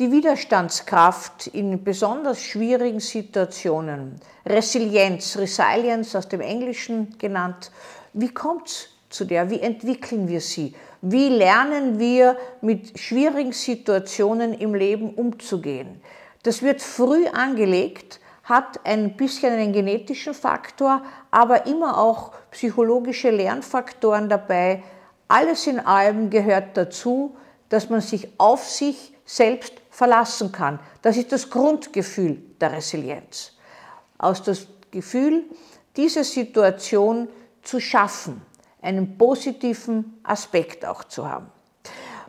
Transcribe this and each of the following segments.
die Widerstandskraft in besonders schwierigen Situationen, Resilienz, Resilience aus dem Englischen genannt, wie kommt es zu der? Wie entwickeln wir sie? Wie lernen wir mit schwierigen Situationen im Leben umzugehen? Das wird früh angelegt, hat ein bisschen einen genetischen Faktor, aber immer auch psychologische Lernfaktoren dabei. Alles in allem gehört dazu, dass man sich auf sich selbst verlassen kann. Das ist das Grundgefühl der Resilienz. Aus dem Gefühl, diese Situation zu schaffen, einen positiven Aspekt auch zu haben.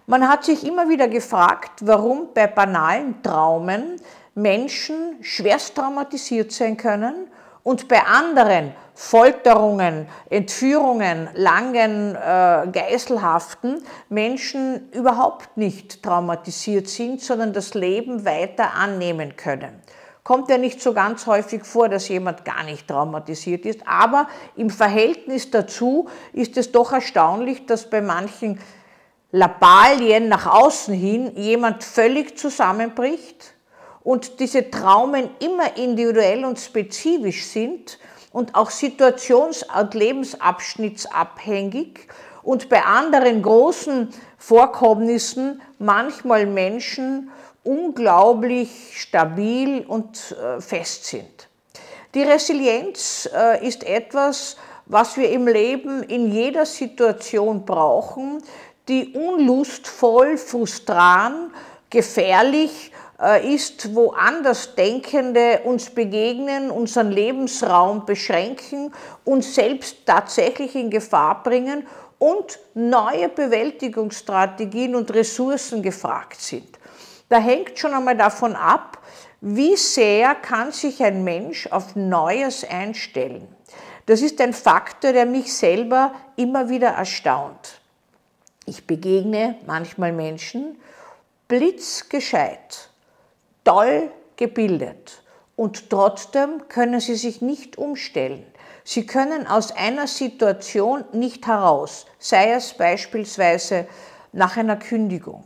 Man hat sich immer wieder gefragt, warum bei banalen Traumen Menschen schwerst traumatisiert sein können und bei anderen Folterungen, Entführungen, langen äh, Geiselhaften Menschen überhaupt nicht traumatisiert sind, sondern das Leben weiter annehmen können. Kommt ja nicht so ganz häufig vor, dass jemand gar nicht traumatisiert ist, aber im Verhältnis dazu ist es doch erstaunlich, dass bei manchen Labalien nach außen hin jemand völlig zusammenbricht und diese Traumen immer individuell und spezifisch sind und auch situations- und lebensabschnittsabhängig und bei anderen großen Vorkommnissen manchmal Menschen unglaublich stabil und äh, fest sind. Die Resilienz äh, ist etwas, was wir im Leben in jeder Situation brauchen, die unlustvoll, frustran, gefährlich äh, ist, wo Andersdenkende uns begegnen, unseren Lebensraum beschränken, uns selbst tatsächlich in Gefahr bringen und neue Bewältigungsstrategien und Ressourcen gefragt sind. Da hängt schon einmal davon ab, wie sehr kann sich ein Mensch auf Neues einstellen. Das ist ein Faktor, der mich selber immer wieder erstaunt. Ich begegne manchmal Menschen blitzgescheit, toll gebildet und trotzdem können sie sich nicht umstellen. Sie können aus einer Situation nicht heraus, sei es beispielsweise nach einer Kündigung.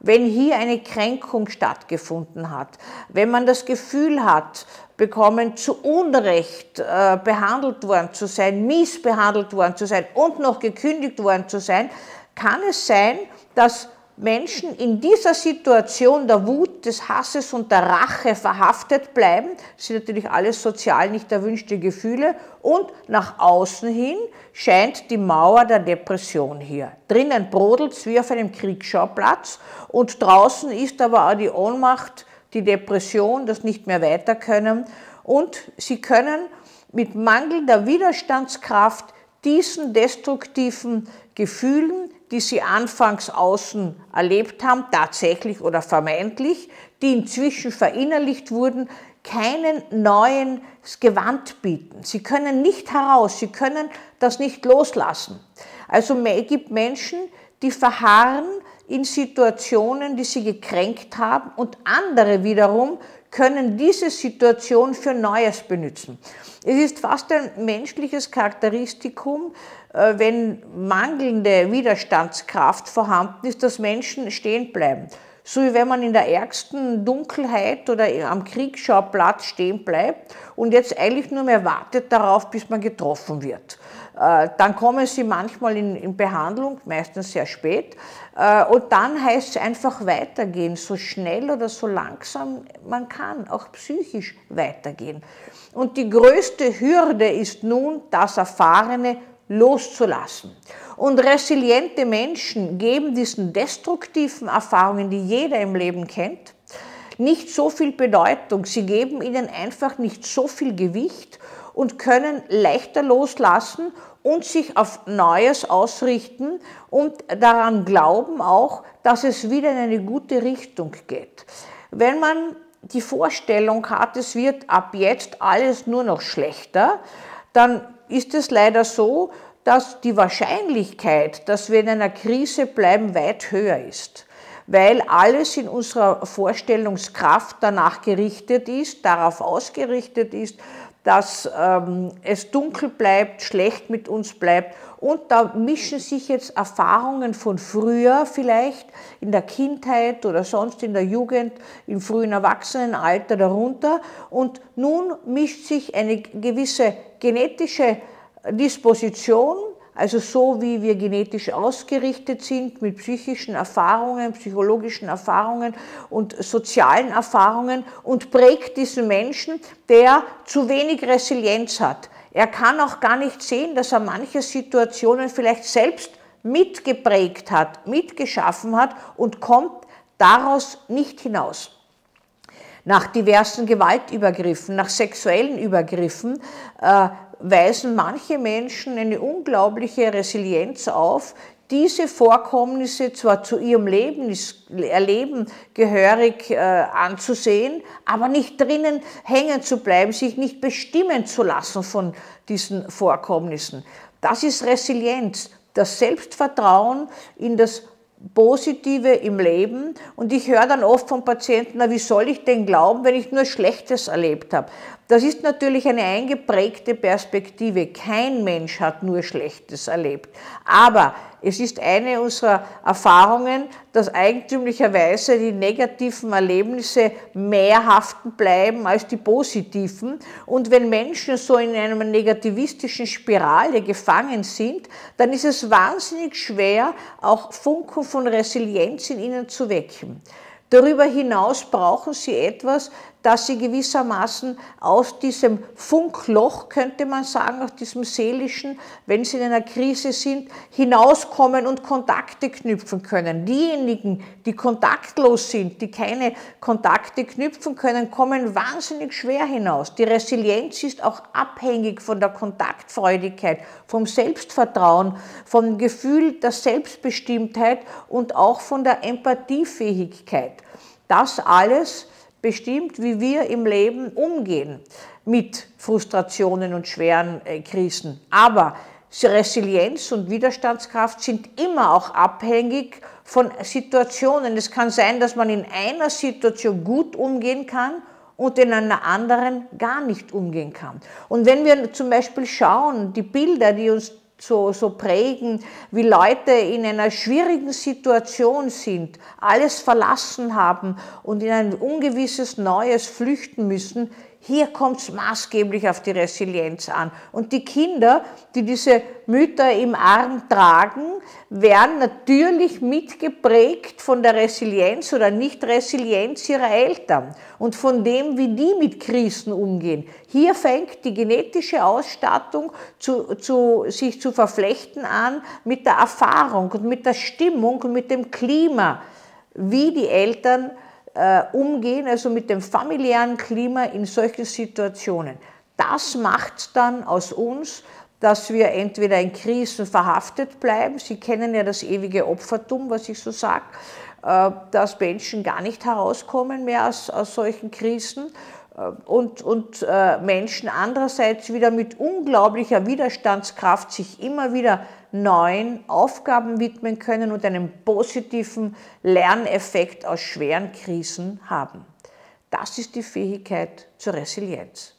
Wenn hier eine Kränkung stattgefunden hat, wenn man das Gefühl hat, bekommen zu Unrecht äh, behandelt worden zu sein, mies behandelt worden zu sein und noch gekündigt worden zu sein, kann es sein, dass Menschen in dieser Situation der Wut, des Hasses und der Rache verhaftet bleiben, sind natürlich alles sozial nicht erwünschte Gefühle, und nach außen hin scheint die Mauer der Depression hier. Drinnen brodelt es wie auf einem Kriegsschauplatz und draußen ist aber auch die Ohnmacht, die Depression, das nicht mehr weiter können und sie können mit mangelnder Widerstandskraft diesen destruktiven Gefühlen, die sie anfangs außen erlebt haben, tatsächlich oder vermeintlich, die inzwischen verinnerlicht wurden, keinen neuen Gewand bieten. Sie können nicht heraus, sie können das nicht loslassen. Also es gibt Menschen, die verharren in Situationen, die sie gekränkt haben und andere wiederum können diese Situation für Neues benutzen. Es ist fast ein menschliches Charakteristikum, äh, wenn mangelnde Widerstandskraft vorhanden ist, dass Menschen stehen bleiben. So wie wenn man in der ärgsten Dunkelheit oder am Kriegsschauplatz stehen bleibt und jetzt eigentlich nur mehr wartet darauf, bis man getroffen wird. Äh, dann kommen sie manchmal in, in Behandlung, meistens sehr spät, äh, und dann heißt es einfach weitergehen, so schnell oder so langsam man kann, auch psychisch weitergehen. Und die größte Hürde ist nun, das Erfahrene loszulassen. Und resiliente Menschen geben diesen destruktiven Erfahrungen, die jeder im Leben kennt, nicht so viel Bedeutung. Sie geben ihnen einfach nicht so viel Gewicht und können leichter loslassen und sich auf Neues ausrichten und daran glauben auch, dass es wieder in eine gute Richtung geht. Wenn man die Vorstellung hat, es wird ab jetzt alles nur noch schlechter, dann ist es leider so, dass die Wahrscheinlichkeit, dass wir in einer Krise bleiben, weit höher ist, weil alles in unserer Vorstellungskraft danach gerichtet ist, darauf ausgerichtet ist, dass ähm, es dunkel bleibt, schlecht mit uns bleibt. Und da mischen sich jetzt Erfahrungen von früher vielleicht, in der Kindheit oder sonst in der Jugend, im frühen Erwachsenenalter darunter. Und nun mischt sich eine gewisse genetische Disposition also so wie wir genetisch ausgerichtet sind mit psychischen Erfahrungen, psychologischen Erfahrungen und sozialen Erfahrungen und prägt diesen Menschen, der zu wenig Resilienz hat. Er kann auch gar nicht sehen, dass er manche Situationen vielleicht selbst mitgeprägt hat, mitgeschaffen hat und kommt daraus nicht hinaus nach diversen Gewaltübergriffen, nach sexuellen Übergriffen, äh, weisen manche Menschen eine unglaubliche Resilienz auf, diese Vorkommnisse zwar zu ihrem Leben, Erleben gehörig äh, anzusehen, aber nicht drinnen hängen zu bleiben, sich nicht bestimmen zu lassen von diesen Vorkommnissen. Das ist Resilienz, das Selbstvertrauen in das Positive im Leben. Und ich höre dann oft von Patienten, na, wie soll ich denn glauben, wenn ich nur Schlechtes erlebt habe? Das ist natürlich eine eingeprägte Perspektive. Kein Mensch hat nur Schlechtes erlebt. Aber es ist eine unserer Erfahrungen, dass eigentümlicherweise die negativen Erlebnisse mehr haften bleiben als die positiven. Und wenn Menschen so in einer negativistischen Spirale gefangen sind, dann ist es wahnsinnig schwer, auch Funken von Resilienz in ihnen zu wecken. Darüber hinaus brauchen sie etwas, dass sie gewissermaßen aus diesem Funkloch, könnte man sagen, aus diesem seelischen, wenn sie in einer Krise sind, hinauskommen und Kontakte knüpfen können. Diejenigen, die kontaktlos sind, die keine Kontakte knüpfen können, kommen wahnsinnig schwer hinaus. Die Resilienz ist auch abhängig von der Kontaktfreudigkeit, vom Selbstvertrauen, vom Gefühl der Selbstbestimmtheit und auch von der Empathiefähigkeit. Das alles bestimmt, wie wir im Leben umgehen mit Frustrationen und schweren äh, Krisen. Aber Resilienz und Widerstandskraft sind immer auch abhängig von Situationen. Es kann sein, dass man in einer Situation gut umgehen kann und in einer anderen gar nicht umgehen kann. Und wenn wir zum Beispiel schauen, die Bilder, die uns so, so prägen, wie Leute in einer schwierigen Situation sind, alles verlassen haben und in ein ungewisses Neues flüchten müssen, hier kommt es maßgeblich auf die Resilienz an. Und die Kinder, die diese Mütter im Arm tragen, werden natürlich mitgeprägt von der Resilienz oder Nicht-Resilienz ihrer Eltern und von dem, wie die mit Krisen umgehen. Hier fängt die genetische Ausstattung zu, zu, sich zu verflechten an mit der Erfahrung und mit der Stimmung und mit dem Klima, wie die Eltern äh, umgehen, also mit dem familiären Klima in solchen Situationen. Das macht dann aus uns, dass wir entweder in Krisen verhaftet bleiben, Sie kennen ja das ewige Opfertum, was ich so sage, äh, dass Menschen gar nicht herauskommen mehr aus, aus solchen Krisen äh, und, und Menschen andererseits wieder mit unglaublicher Widerstandskraft sich immer wieder neuen Aufgaben widmen können und einen positiven Lerneffekt aus schweren Krisen haben. Das ist die Fähigkeit zur Resilienz.